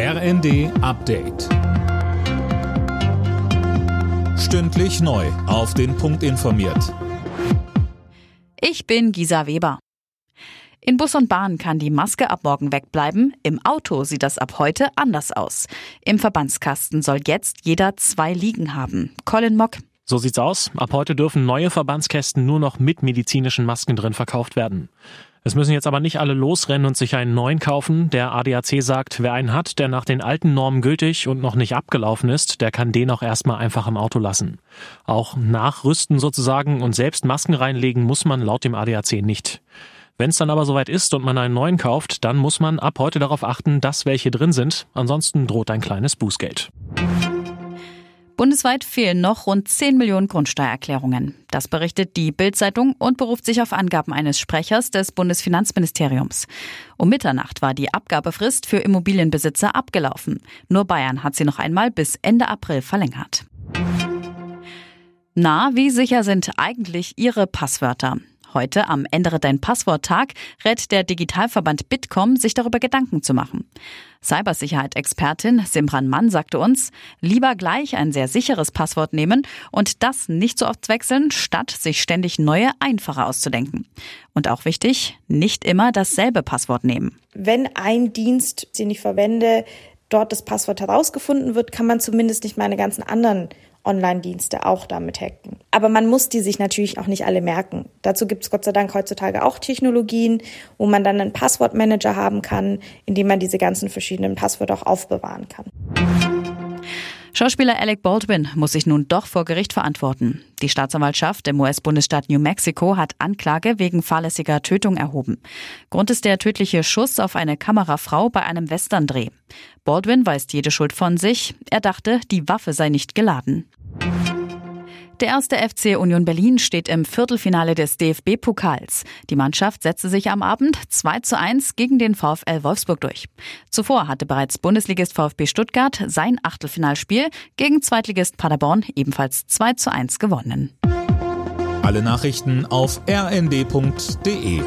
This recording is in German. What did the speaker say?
RND Update. Stündlich neu. Auf den Punkt informiert. Ich bin Gisa Weber. In Bus und Bahn kann die Maske ab morgen wegbleiben. Im Auto sieht das ab heute anders aus. Im Verbandskasten soll jetzt jeder zwei liegen haben. Colin Mock. So sieht's aus. Ab heute dürfen neue Verbandskästen nur noch mit medizinischen Masken drin verkauft werden. Es müssen jetzt aber nicht alle losrennen und sich einen neuen kaufen. Der ADAC sagt, wer einen hat, der nach den alten Normen gültig und noch nicht abgelaufen ist, der kann den auch erstmal einfach im Auto lassen. Auch nachrüsten sozusagen und selbst Masken reinlegen muss man laut dem ADAC nicht. Wenn es dann aber soweit ist und man einen neuen kauft, dann muss man ab heute darauf achten, dass welche drin sind. Ansonsten droht ein kleines Bußgeld. Bundesweit fehlen noch rund 10 Millionen Grundsteuererklärungen. Das berichtet die Bild-Zeitung und beruft sich auf Angaben eines Sprechers des Bundesfinanzministeriums. Um Mitternacht war die Abgabefrist für Immobilienbesitzer abgelaufen. Nur Bayern hat sie noch einmal bis Ende April verlängert. Na, wie sicher sind eigentlich Ihre Passwörter? Heute am Ändere dein Passwort-Tag rät der Digitalverband Bitkom, sich darüber Gedanken zu machen. Cybersicherheit-Expertin Simran Mann sagte uns, lieber gleich ein sehr sicheres Passwort nehmen und das nicht so oft wechseln, statt sich ständig neue, einfache auszudenken. Und auch wichtig, nicht immer dasselbe Passwort nehmen. Wenn ein Dienst, den ich verwende, dort das Passwort herausgefunden wird, kann man zumindest nicht meine ganzen anderen Online-Dienste auch damit hacken. Aber man muss die sich natürlich auch nicht alle merken. Dazu gibt es Gott sei Dank heutzutage auch Technologien, wo man dann einen Passwortmanager haben kann, in dem man diese ganzen verschiedenen Passwörter auch aufbewahren kann. Schauspieler Alec Baldwin muss sich nun doch vor Gericht verantworten. Die Staatsanwaltschaft im US-Bundesstaat New Mexico hat Anklage wegen fahrlässiger Tötung erhoben. Grund ist der tödliche Schuss auf eine Kamerafrau bei einem Westerndreh. Baldwin weist jede Schuld von sich. Er dachte, die Waffe sei nicht geladen. Der erste FC Union Berlin steht im Viertelfinale des DFB-Pokals. Die Mannschaft setzte sich am Abend 2 zu 1 gegen den VfL Wolfsburg durch. Zuvor hatte bereits Bundesligist VfB Stuttgart sein Achtelfinalspiel gegen Zweitligist Paderborn ebenfalls 2 zu 1 gewonnen. Alle Nachrichten auf rnd.de